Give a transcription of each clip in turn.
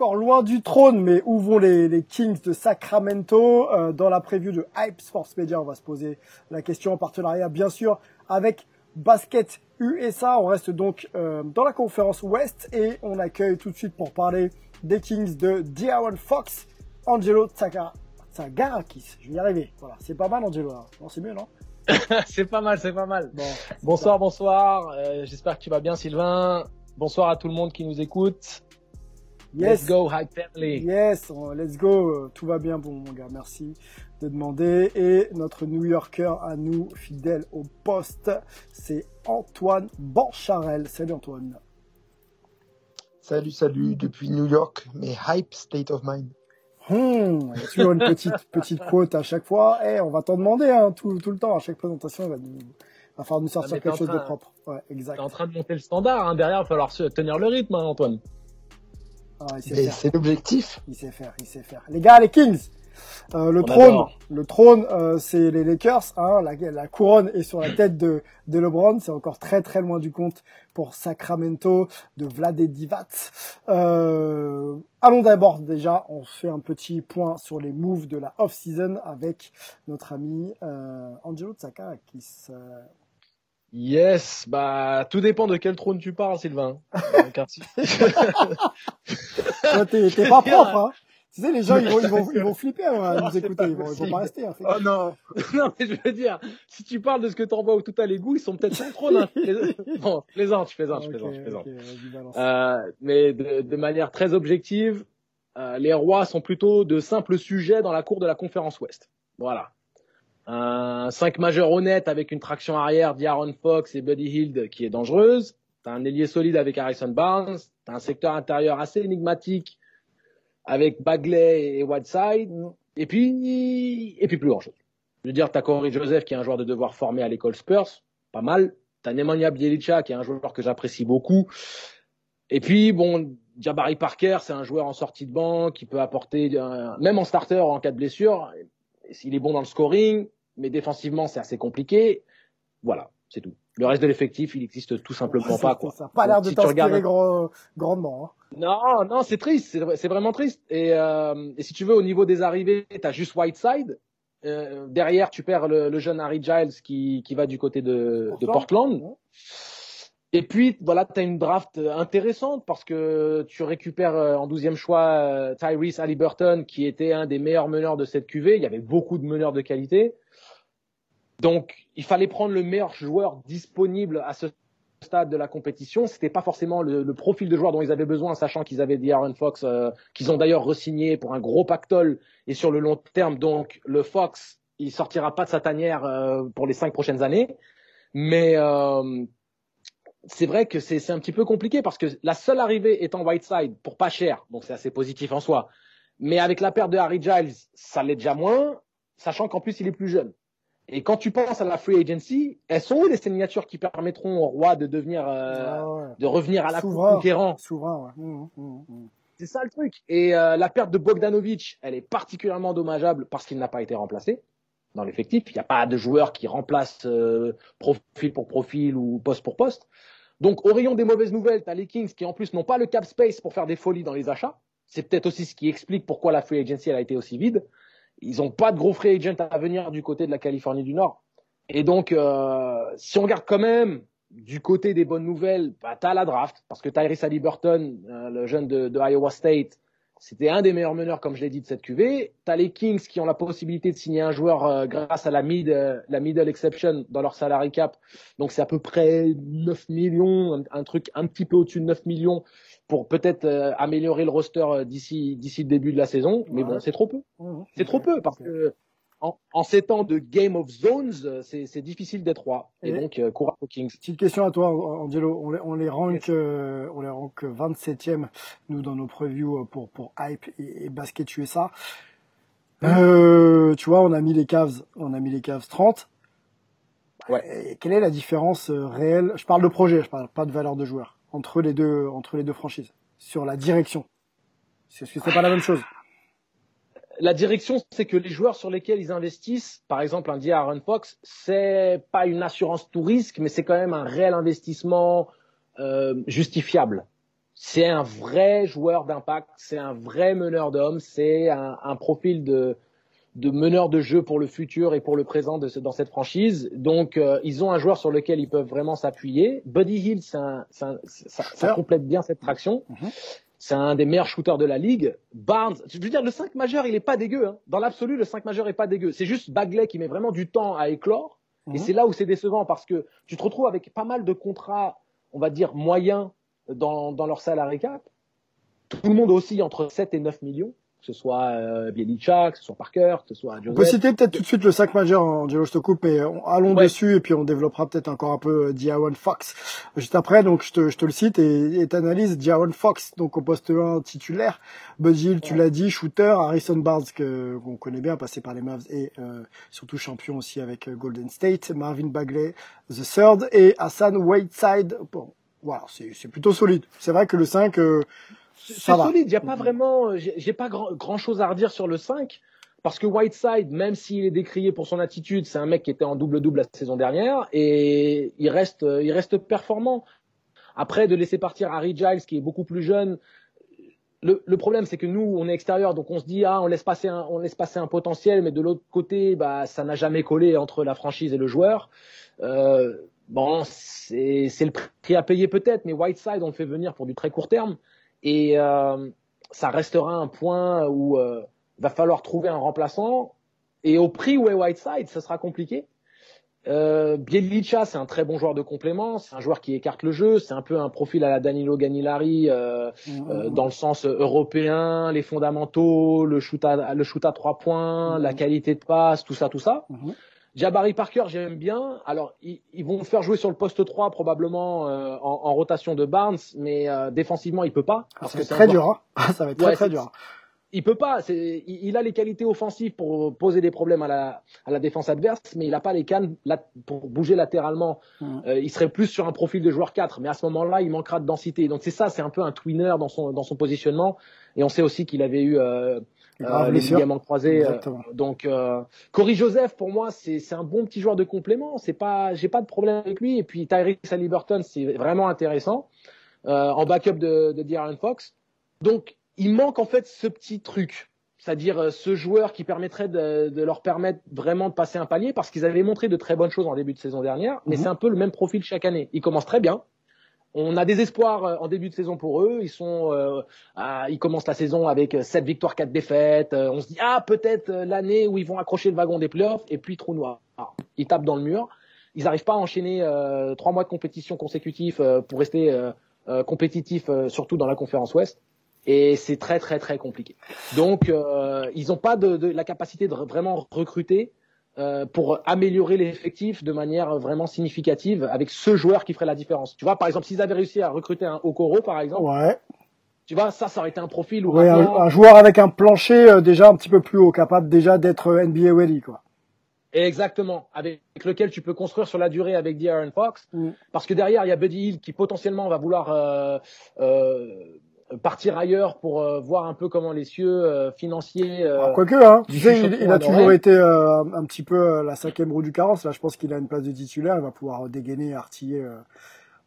Encore loin du trône, mais où vont les, les Kings de Sacramento Euh, Dans la preview de Hype Sports Media, on va se poser la question en partenariat, bien sûr, avec Basket USA. On reste donc euh, dans la conférence Ouest et on accueille tout de suite pour parler des Kings de De'Aaron Fox, Angelo Tsaka- Tsagarakis. Je vais y arriver. Voilà, c'est pas mal, Angelo. Non, c'est mieux, non? C'est pas mal, c'est pas mal. Bon. Bonsoir, bonsoir. Euh, J'espère que tu vas bien, Sylvain. Bonsoir à tout le monde qui nous écoute. Yes. Let's go, Hype Family. Yes, let's go. Tout va bien, bon mon gars, merci de demander. Et notre New Yorker à nous, fidèle au poste, c'est Antoine Bancharel. Salut Antoine. Salut, salut, depuis New York, mais hype state of mind. Hmm, il y a toujours une petite petite quote à chaque fois. Eh, on va t'en demander hein, tout, tout le temps. À chaque présentation, il va, nous, va falloir nous sortir quelque chose de propre. Ouais, exact. T'es en train de monter le standard. Hein. Derrière, il va falloir tenir le rythme, hein, Antoine. Ah, il sait Mais faire. c'est l'objectif. Il sait faire, il sait faire. Les gars, les Kings. Euh, le On trône, le trône, euh, c'est les Lakers. Hein, la, la couronne est sur la tête de, de LeBron. C'est encore très très loin du compte pour Sacramento de Vlade Divac. Euh, allons d'abord déjà, on fait un petit point sur les moves de la off-season avec notre ami euh, Angelo Tsakakis. Yes, bah tout dépend de quel trône tu parles, Sylvain. Car si- toi, t'es pas propre, hein. Tu sais, les gens, ils vont, ils vont, ils vont flipper hein, à nous écouter. Ils vont, ils vont pas rester. Hein, Oh non. non, mais je veux dire, si tu parles de ce que t'envoies tout à l'égout, ils sont peut-être le trône. Hein. bon, je plaisante, je plaisante, je plaisante, je plaisante. Euh, mais de, de manière très objective, euh, les rois sont plutôt de simples sujets dans la cour de la conférence Ouest. Voilà. Un 5 majeur honnête avec une traction arrière d'Aaron Fox et Buddy Hield qui est dangereuse. T'as un ailier solide avec Harrison Barnes. T'as un secteur intérieur assez énigmatique avec Bagley et Whiteside. Et puis, plus grand chose. Je veux dire, t'as Corey Joseph qui est un joueur de devoir formé à l'école Spurs. Pas mal. T'as Nemanja Bjelica qui est un joueur que j'apprécie beaucoup. Et puis, bon, Jabari Parker, c'est un joueur en sortie de banc qui peut apporter, même en starter en cas de blessure, s'il est bon dans le scoring, mais défensivement, c'est assez compliqué. Voilà, c'est tout. Le reste de l'effectif, il existe tout simplement pas. Quoi. Ça a pas l'air de si regardes t'inspirer grand- grandement. Hein. non, non, c'est triste, c'est vrai- c'est vraiment triste. Et, euh, et si tu veux, au niveau des arrivées, t'as juste Whiteside. Euh, derrière, tu perds le, le jeune Harry Giles qui, qui va du côté de, de Portland. Portland. Et puis, voilà, tu as une draft intéressante parce que tu récupères euh, en douzième choix euh, Tyrese Halliburton, qui était un des meilleurs meneurs de cette QV. Il y avait beaucoup de meneurs de qualité. Donc, il fallait prendre le meilleur joueur disponible à ce stade de la compétition. C'était pas forcément le, profil de joueur dont ils avaient besoin, sachant qu'ils avaient De'Aaron Fox, euh, qu'ils ont d'ailleurs re-signé pour un gros pactole et sur le long terme. Donc, le Fox, il sortira pas de sa tanière euh, pour les cinq prochaines années. Mais euh, c'est vrai que c'est un petit peu compliqué parce que la seule arrivée étant Whiteside pour pas cher, donc c'est assez positif en soi. Mais avec la perte de Harry Giles, ça l'est déjà moins, sachant qu'en plus il est plus jeune. Et quand tu penses à la free agency, elles sont où les signatures qui permettront au roi de devenir, euh, ouais. de revenir à la Souverain. conquérant? Souverain, ouais. Mmh, mmh, mmh. C'est ça le truc. Et euh, la perte de Bogdanovic, elle est particulièrement dommageable parce qu'il n'a pas été remplacé dans l'effectif. Il n'y a pas de joueur qui remplace euh, profil pour profil ou poste pour poste. Donc au rayon des mauvaises nouvelles, tu as les Kings qui en plus n'ont pas le cap space pour faire des folies dans les achats. C'est peut-être aussi ce qui explique pourquoi la free agency a été aussi vide. Ils n'ont pas de gros free agent à venir du côté de la Californie du Nord. Et donc, euh, si on regarde quand même du côté des bonnes nouvelles, bah, tu as la draft, parce que Tyrese Halliburton, euh, le jeune de, de Iowa State, C'était un des meilleurs meneurs, comme je l'ai dit, de cette QV. Tu as les Kings qui ont la possibilité de signer un joueur euh, grâce à la, mid, euh, la middle exception dans leur salary cap. Donc c'est à peu près 9 millions, un, truc un petit peu au-dessus de 9 millions pour peut-être euh, améliorer le roster d'ici d'ici le début de la saison. Mais bon, c'est trop peu. C'est trop peu parce que en, en, ces temps de Game of Zones, euh, c'est difficile d'être roi. Et, donc, euh, courage aux Kings. Petite question à toi, Angelo. On les, on les rank, euh, on les rank 27e, nous, dans nos previews pour, pour Hype et, Basket USA. Euh, tu vois, on a mis les Cavs, on a mis les Cavs 30. Ouais. quelle est la différence réelle? Je parle de projet, je parle pas de valeur de joueur entre les deux, entre les deux franchises sur la direction. Est-ce que c'est pas la même chose? La direction, c'est que les joueurs sur lesquels ils investissent, par exemple un Aaron Fox, c'est pas une assurance tout risque, mais c'est quand même un réel investissement euh, justifiable. C'est un vrai joueur d'impact, c'est un vrai meneur d'hommes, c'est un, un, profil de, de meneur de jeu pour le futur et pour le présent de dans cette franchise. Donc, euh, ils ont un joueur sur lequel ils peuvent vraiment s'appuyer. Buddy Hill, ça, ça, complète bien cette traction. Mm-hmm. C'est un des meilleurs shooters de la ligue. Barnes, je veux dire, le 5 majeur, il est pas dégueu. Hein. Dans l'absolu, le 5 majeur est pas dégueu. C'est juste Bagley qui met vraiment du temps à éclore. Et mhm. c'est là où c'est décevant parce que tu te retrouves avec pas mal de contrats, on va dire, moyens dans, dans leur salarié cap. Tout le monde aussi entre 7 et 9 millions que ce soit euh, Bielica, que ce soit Parker, que ce soit Joseph. On peut citer peut-être tout de suite le 5 majeur, Angelo, je te coupe, mais allons dessus et puis on développera peut-être encore un peu euh, Diawan Fox juste après. Donc je te, je te le cite et t'analyses Diawan Fox, donc au poste 1 titulaire. Buzz tu l'as dit, shooter, Harrison Barnes que qu'on connaît bien, passé par les Mavs et euh, surtout champion aussi avec euh, Golden State, Marvin Bagley, the third et Hassan Whiteside. Bon, voilà, c'est plutôt solide. C'est vrai que le 5 c'est solide. Il n'y a pas vraiment, j'ai pas grand, grand chose à redire sur le 5. Parce que Whiteside, même s'il est décrié pour son attitude, c'est un mec qui était en double-double la saison dernière et il reste, il reste performant. Après, de laisser partir Harry Giles, qui est beaucoup plus jeune, le, le problème, c'est que nous, on est extérieur, donc on se dit, ah, on laisse passer un, on laisse passer un potentiel, mais de l'autre côté, bah, ça n'a jamais collé entre la franchise et le joueur. Euh, bon, c'est le prix à payer peut-être, mais Whiteside, on le fait venir pour du très court terme. Et euh, ça restera un point où euh, va falloir trouver un remplaçant. Et au prix où est Whiteside, ça sera compliqué. Euh, Bielica, c'est un très bon joueur de complément, c'est un joueur qui écarte le jeu, c'est un peu un profil à la Danilo Ganilari euh, mmh. euh, dans le sens européen, les fondamentaux, le shoot à le shoot à trois points, mmh. la qualité de passe, tout ça, tout ça. Mmh. Jabari Parker, j'aime bien. Alors, ils, ils, vont faire jouer sur le poste 3 probablement euh, en, en, rotation de Barnes, mais euh, défensivement, il peut pas. Parce que c'est très dur. Hein. ça va être très très dur. Il peut pas. Il, il, a les qualités offensives pour poser des problèmes à la, à la défense adverse, mais il n'a pas les cannes pour bouger latéralement. Mmh. Euh, il serait plus sur un profil de joueur 4, mais à ce moment-là, il manquera de densité. Donc c'est ça, c'est un peu un twinner dans son dans son positionnement. Et on sait aussi qu'il avait eu euh, les ligaments croisés. Euh, donc, euh, Corey Joseph, pour moi, c'est un bon petit joueur de complément. C'est pas, j'ai pas de problème avec lui. Et puis Tyrese Halliburton, c'est vraiment intéressant en backup de, de De'Aaron Fox. Donc, il manque en fait ce petit truc, c'est-à-dire ce joueur qui permettrait de, de, leur permettre vraiment de passer un palier, parce qu'ils avaient montré de très bonnes choses en début de saison dernière, mais mhm. c'est un peu le même profil chaque année. Il commence très bien, on a des espoirs euh, en début de saison pour eux. Ils sont, euh, ils commencent la saison avec 7 victoires, 4 défaites. Euh, on se dit ah peut-être l'année où ils vont accrocher le wagon des playoffs et puis trou noir. ils tapent dans le mur. Ils n'arrivent pas à enchaîner trois mois de compétition consécutifs pour rester compétitifs, surtout dans la conférence Ouest. Et c'est très très très compliqué. Donc ils n'ont pas de, de, la capacité de vraiment recruter euh, pour améliorer l'effectif de manière vraiment significative avec ce joueur qui ferait la différence. Tu vois, par exemple, s'ils avaient réussi à recruter un Okoro, par exemple, ouais. tu vois, ça, ça aurait été un profil où un, joueur avec un plancher euh, déjà un petit peu plus haut, capable déjà d'être euh, NBA ready, quoi. Exactement, avec lequel tu peux construire sur la durée avec De'Aaron Fox, mm. parce que derrière il y a Buddy Hill qui potentiellement va vouloir euh, euh, partir ailleurs pour euh, voir un peu comment les cieux euh, financiers. Euh, ah, Quoique, hein, tu sais, il, a toujours été un petit peu la cinquième roue du carrosse. Là, je pense qu'il a une place de titulaire. Il va pouvoir dégainer, artiller,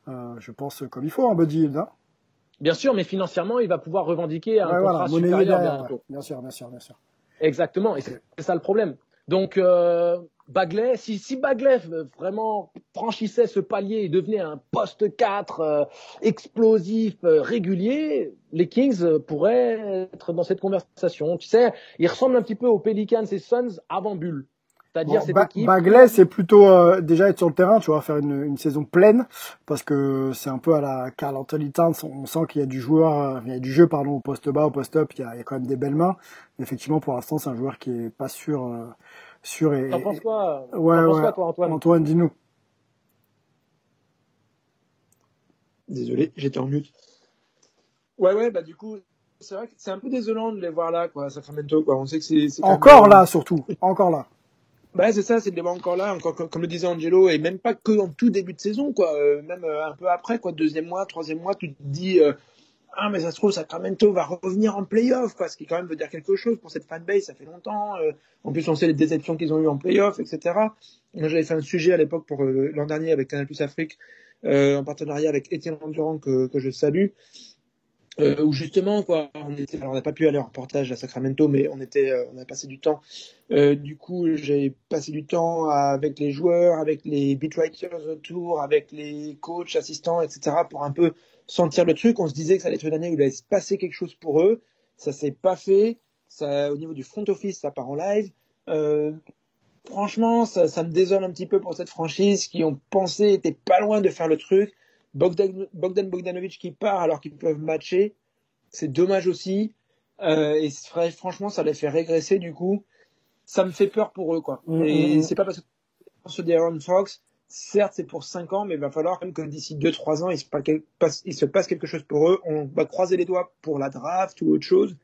je pense, comme il faut, un Buddy Hill. Hein bien sûr, mais financièrement, il va pouvoir revendiquer un contrat supérieur Bien sûr, bien sûr, bien sûr. Exactement, et c'est ça le problème. Donc euh, Bagley, si, si Bagley euh, vraiment franchissait ce palier et devenait un poste 4 euh, explosif, euh, régulier, les Kings pourraient être dans cette conversation. Tu sais, il ressemble un petit peu aux Pelicans et Suns avant Bulle. C'est-à-dire Bon, cette Ba- équipe. Bagley, c'est plutôt euh, déjà être sur le terrain, tu vois, faire une, une saison pleine, parce que c'est un peu à la Carl Anthony Towns, on on sent qu'il y a du joueur, euh, il y a du jeu, pardon, au poste bas, au poste up, il y a, il y a quand même des belles mains. Mais effectivement, pour l'instant, c'est un joueur qui est pas sûr, euh, sûr et, T'en penses quoi Ouais, penses ouais. quoi, toi, Antoine? Antoine, dis-nous. Désolé, j'étais en mute. Ouais, ouais, bah du coup, c'est vrai que c'est un peu désolant de les voir là, quoi, Sacramento, quoi. On sait que c'est. même- Encore là, surtout, encore là. Bah c'est ça, c'est les voir encore là, encore comme, le disait Angelo, et même pas que en tout début de saison, quoi. euh, même euh, un peu après, quoi, deuxième mois, troisième mois, tu te dis euh, ah mais ça se trouve Sacramento va revenir en playoff, quoi, ce qui quand même veut dire quelque chose pour cette fanbase, ça fait longtemps. en plus on sait les déceptions qu'ils ont eues en playoff, etc. Moi j'avais fait un sujet à l'époque pour l'an dernier avec Canal Plus Afrique, en partenariat avec Étienne Durand que, que je salue. Euh, où justement quoi on n'a pas pu aller en reportage à Sacramento mais on était euh, on a passé du temps euh, du coup, j'ai passé du temps avec les joueurs, avec les beatwriters autour, avec les coachs, assistants, etc. pour un peu sentir le truc. On se disait que ça allait être une année où il allait se passer quelque chose pour eux. Ça s'est pas fait. Ça, au niveau du front office, ça part en live. Euh, franchement, ça, ça me désole un petit peu pour cette franchise qui ont pensé était pas loin de faire le truc. Bogdan, Bogdan Bogdanovic qui part alors qu'ils peuvent matcher. C'est dommage aussi. Euh, et franchement, ça les fait régresser du coup ça me fait peur pour eux, quoi. Mm, et mm, c'est pas parce que ce d'Aaron Fox, certes, c'est pour 5 ans, mais il va falloir quand même que d'ici 2-3 ans, il se, passe, passe- il se passe quelque chose pour eux. On va croiser les doigts pour la draft ou autre chose,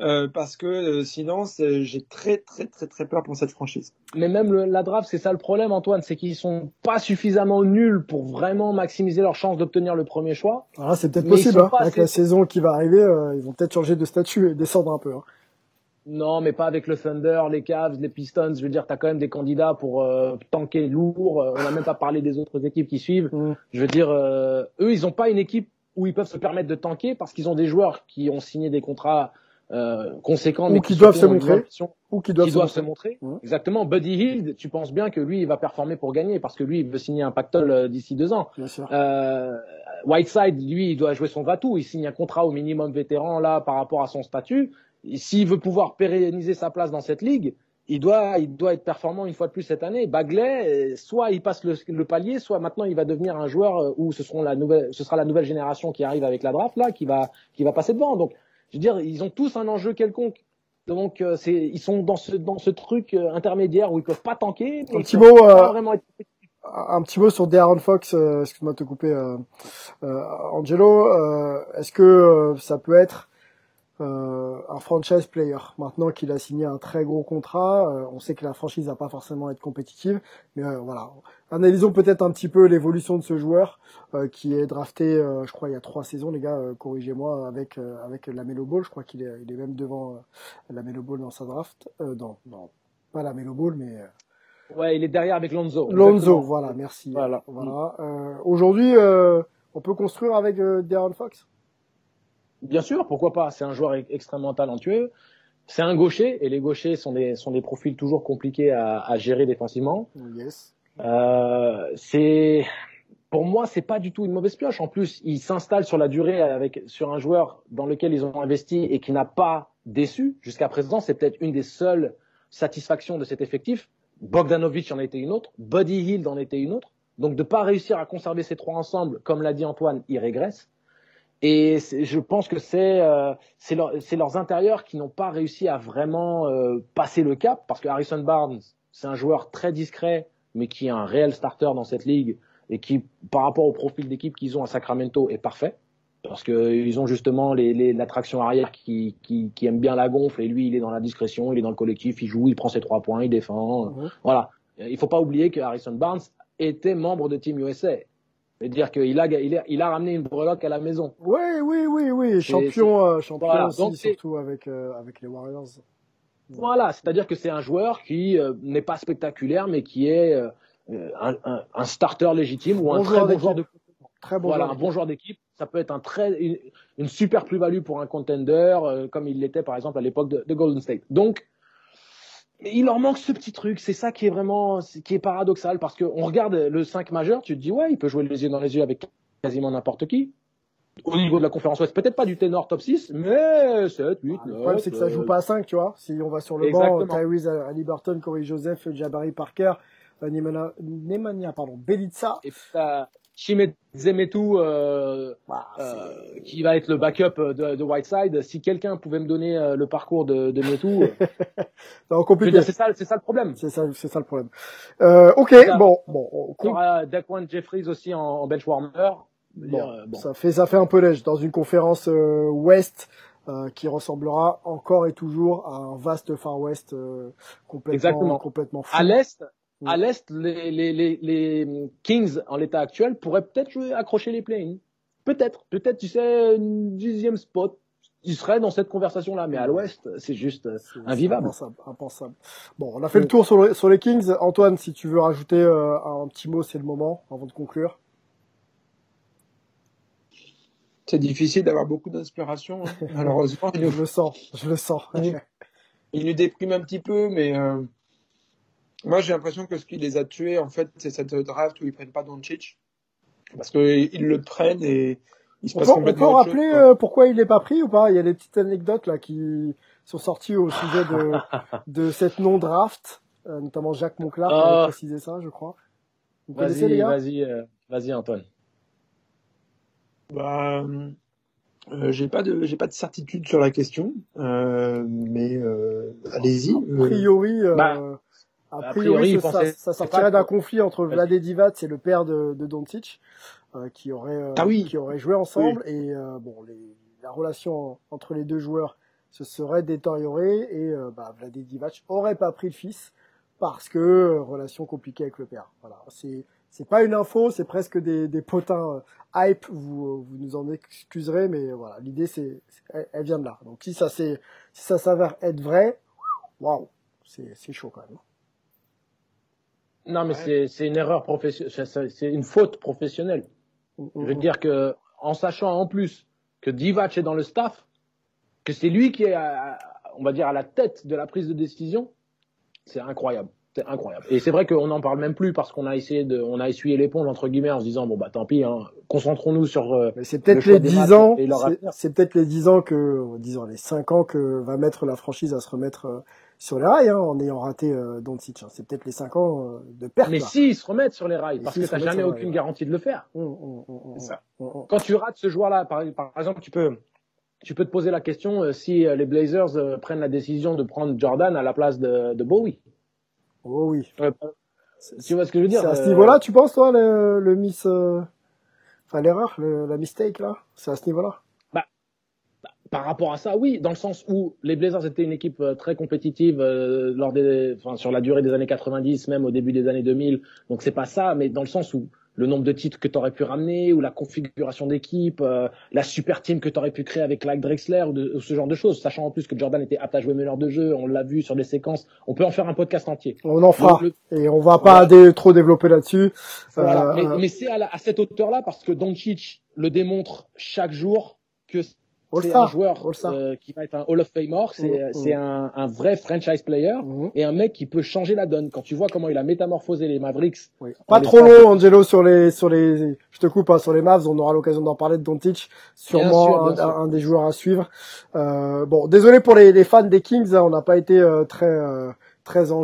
euh, parce que euh, sinon, j'ai très, très, très, très peur pour cette franchise. Mais même le- la draft, c'est ça le problème, Antoine, c'est qu'ils sont pas suffisamment nuls pour vraiment maximiser leurs chances d'obtenir le premier choix. Là, c'est peut-être possible, hein. avec assez- la saison qui va arriver, euh, ils vont peut-être changer de statut et descendre un peu. hein. Non, mais pas avec le Thunder, les Cavs, les Pistons. Je veux dire, t'as quand même des candidats pour euh, tanker lourd. On n'a même pas parlé des autres équipes qui suivent. Mm. Je veux dire, euh, eux, ils n'ont pas une équipe où ils peuvent se permettre de tanker parce qu'ils ont des joueurs qui ont signé des contrats euh, conséquents, Ou qui doivent se montrer. Ou qui doivent, qui se doivent montrer. se montrer. Exactement. Buddy Hield, tu penses bien que lui, il va performer pour gagner parce que lui, il veut signer un pactole euh, d'ici deux ans. Bien sûr. Euh, Whiteside, lui, il doit jouer son va-tout. Il signe un contrat au minimum vétéran là par rapport à son statut. S'il veut pouvoir pérenniser sa place dans cette ligue, il doit, il doit être performant une fois de plus cette année. Bagley, euh, soit il passe le, le palier, soit maintenant il va devenir un joueur euh, où ce seront la nouvelle, ce sera la nouvelle génération qui arrive avec la draft là, qui va, qui va passer devant. Donc, je veux dire, ils ont tous un enjeu quelconque. Donc, euh, c'est, ils sont dans ce, dans ce truc euh, intermédiaire où ils peuvent pas tanker. Un petit mot, euh, être un petit mot sur De'Aaron Fox, excuse-moi de te couper, Angelo. Est-ce que ça peut être euh, un franchise player maintenant qu'il a signé un très gros contrat euh, On sait que la franchise va pas forcément être compétitive, mais euh, voilà. Analysons peut-être un petit peu l'évolution de ce joueur euh, qui est drafté, euh, je crois, il y a trois saisons, les gars. euh, Corrigez-moi avec euh, avec la Melo Ball. Je crois qu'il est il est même devant la Melo Ball dans sa draft. Euh, non, non, pas la Melo Ball, mais euh, Ouais, il est derrière avec Lonzo. Lonzo, Exactement. voilà, merci. Voilà. Voilà. Euh, Aujourd'hui, euh, on peut construire avec euh, De'Aaron Fox? Bien sûr, pourquoi pas. C'est un joueur extrêmement talentueux. C'est un gaucher et les gauchers sont des sont des profils toujours compliqués à, à gérer défensivement. Yes. Euh, c'est pour moi c'est pas du tout une mauvaise pioche. En plus, il s'installe sur la durée avec sur un joueur dans lequel ils ont investi et qui n'a pas déçu jusqu'à présent. C'est peut-être une des seules satisfactions de cet effectif. Bogdanovic en était une autre, Buddy Hield en était une autre. Donc de pas réussir à conserver ces trois ensemble, comme l'a dit Antoine, il régresse. Et je pense que c'est euh, c'est leur- c'est leurs intérieurs qui n'ont pas réussi à vraiment euh, passer le cap, parce que Harrison Barnes, c'est un joueur très discret, mais qui est un réel starter dans cette ligue et qui, par rapport au profil d'équipe qu'ils ont à Sacramento, est parfait. Parce qu'ils ont justement les, les, l'attraction arrière qui, qui, qui aime bien la gonfle et lui il est dans la discrétion, il est dans le collectif, il joue, il prend ses trois points, il défend. Mhm. Voilà. Il faut pas oublier que Harrison Barnes était membre de Team USA. C'est-à-dire qu'il a, il a, il a ramené une breloque à la maison. Oui, oui, oui, oui. Champion, euh, champion Voilà, aussi, donc surtout avec euh, avec les Warriors. Voilà, c'est-à-dire que c'est un joueur qui euh, n'est pas spectaculaire, mais qui est un, un, un starter légitime ou Bon un très bon joueur de d'équipe. Très bon. voilà, joueur un bon joueur d'équipe. Ça peut être un très, une, une super plus-value pour un contender, comme il l'était par exemple à l'époque de, de Golden State. Donc, Mais il leur manque ce petit truc, c'est ça qui est vraiment, qui est paradoxal, parce qu'on regarde le 5 majeur, tu te dis, ouais, il peut jouer les yeux dans les yeux avec quasiment n'importe qui. Au niveau de la conférence ouest, peut-être pas du ténor top 6, mais 7, 8, 9. Le problème, c'est que ça joue pas à 5, tu vois. Si on va sur le Exactement. banc, Tyrese Halliburton, Corey Joseph, Jabari Parker, euh, Nemanja, pardon, Belitza. Et Zemetou, euh, Bah, euh, qui va être le backup de, de Whiteside. Si quelqu'un pouvait me donner euh, le parcours de, de Metou, euh, c'est compliqué. ça, c'est ça le problème. C'est ça, c'est ça le problème. Euh, ok, Ça- bon, bon, on- Il y aura Daquan Jeffries aussi en, en bench warmer. Je veux Bon, euh, bon. ça fait ça fait un peu neige dans une conférence euh, Ouest euh, qui ressemblera encore et toujours à un vaste Far West euh, complètement Exactement. complètement fou. À l'est, Mm. à l'est, les, les, les, les Kings en l'état actuel pourraient peut-être jouer- accrocher les play Peut-être, peut-être, tu sais, une dixième spot. Ils seraient dans cette conversation-là, mais à l'ouest, c'est juste euh, invivable. c'est Impensable, impensable. Bon, on a fait le tour sur, le- sur les Kings. Antoine, si tu veux rajouter euh, un petit mot, c'est le moment avant de conclure. C'est difficile d'avoir beaucoup d'inspiration, hein. malheureusement. Il nous, Je le sens, je le sens. Il nous déprime un petit peu, mais euh, moi j'ai l'impression que ce qui les a tués, en fait, c'est cette draft où ils prennent pas Doncic. Parce qu'ils le prennent et il se On passe peut, on peut complètement autre chose, rappeler quoi. euh, pourquoi il n'est pas pris ou pas? Il y a des petites anecdotes là qui sont sorties au sujet de, de cette non-draft, euh, notamment Jacques Monclar qui Ah. avait précisé ça, je crois. Vous connaissez les Vas-y, gars? vas-y, euh, vas-y, Antoine. Bah, euh, j'ai pas de j'ai pas de certitude sur la question, euh, mais euh, allez-y. A euh, priori, euh, Bah, a priori, ça, sortirait d'un conflit entre. Vlade Divac et le père de, de Doncic, euh, qui aurait euh, Ah oui. qui aurait joué ensemble et euh, bon, les, la relation entre les deux joueurs se serait détériorée et bah, Vlade Divac aurait pas pris le fils parce que relation compliquée avec le père. Voilà, c'est c'est pas une info, c'est presque des, des potins hype. Vous vous nous en excuserez, mais voilà, l'idée c'est c'est- elle, elle vient de là. Donc si ça c'est si ça s'avère être vrai, waouh, c'est c'est chaud quand même. Non, mais Ouais. c'est, une erreur professionnelle, c'est, une faute professionnelle. Je veux dire que, en sachant en plus que Divac est dans le staff, que c'est lui qui est, à- on va dire, à la tête de la prise de décision, c'est incroyable. C'est incroyable. Et c'est vrai qu'on n'en parle même plus parce qu'on a essayé de, on a essuyé l'éponge entre guillemets en se disant bon bah tant pis, hein, concentrons-nous sur. euh, Mais c'est peut-être les des 10 matchs ans, c'est- peut-être les 10 ans que, disons les 5 ans que va mettre la franchise à se remettre euh, sur les rails, hein, en ayant raté euh, Doncic. hein. C'est peut-être les 5 ans euh, de perte. mais là. s'ils se remettent sur les rails, parce que t'as remettent jamais aucune garantie de le faire. C'est ça. Quand tu rates ce joueur-là, par, par exemple, tu peux, tu peux te poser la question euh, si euh, les Blazers prennent la décision de prendre Jordan à la place de, de Bowie. Oh oui. Tu vois ce que je veux dire C'est à ce niveau-là, tu penses, toi, le, le miss, enfin l'erreur, le- la mistake là, c'est à ce niveau-là? Par rapport à ça, oui, dans le sens où les Blazers étaient une équipe euh, très compétitive euh, lors des, enfin, sur la durée des années 90, même au début des années 2000. Donc c'est pas ça, mais dans le sens où le nombre de titres que tu aurais pu ramener, ou la configuration d'équipe, euh, la super team que tu aurais pu créer avec Like Drexler, ou, de- ou ce genre de choses, sachant en plus que Jordan était apte à jouer meneur de jeu, on l'a vu sur des séquences. On peut en faire un podcast entier. On en fera. Le- Et on va pas trop développer là-dessus. Voilà. Euh, mais mais c'est à cette hauteur-là parce que Doncic le démontre chaque jour que c'est un joueur euh, qui va être un Hall of Famer, c'est Mm, c'est un, un vrai franchise player mhm. et un mec qui peut changer la donne. Quand tu vois comment il a métamorphosé les Mavericks, Oui. Pas trop long, Angelo, sur les, sur les, je te coupe, hein, sur les Mavs, on aura l'occasion d'en parler de Doncic, sûrement sûr, un, sûr. un des joueurs à suivre. Euh, bon, désolé pour les, les fans des Kings, hein, on n'a pas été euh, très, euh, très non.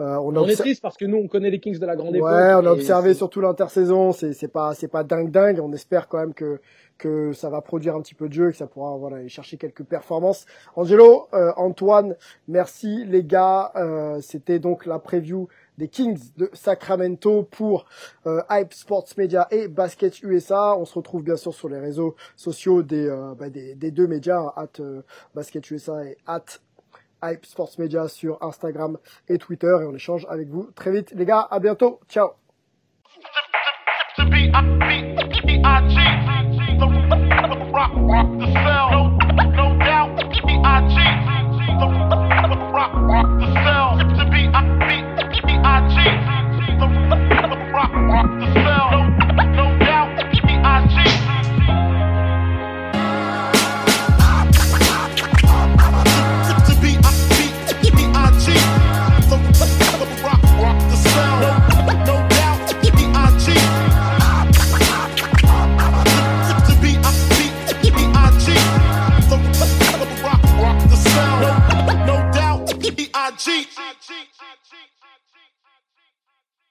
Euh, on est triste parce que nous on connaît les Kings de la grande Ouais, époque. on a observé surtout l'intersaison, c'est c'est pas c'est pas dingue dingue, on espère quand même que que ça va produire un petit peu de jeu et que ça pourra voilà aller chercher quelques performances. Angelo, euh, Antoine, merci les gars, euh, c'était donc la preview des Kings de Sacramento pour euh, Hype Sports Media et Basket USA. On se retrouve bien sûr sur les réseaux sociaux des euh, bah, des, des deux médias, at euh, Basket USA et at Hype Sports Media sur Instagram et Twitter et on échange avec vous très vite les gars. À bientôt. Ciao.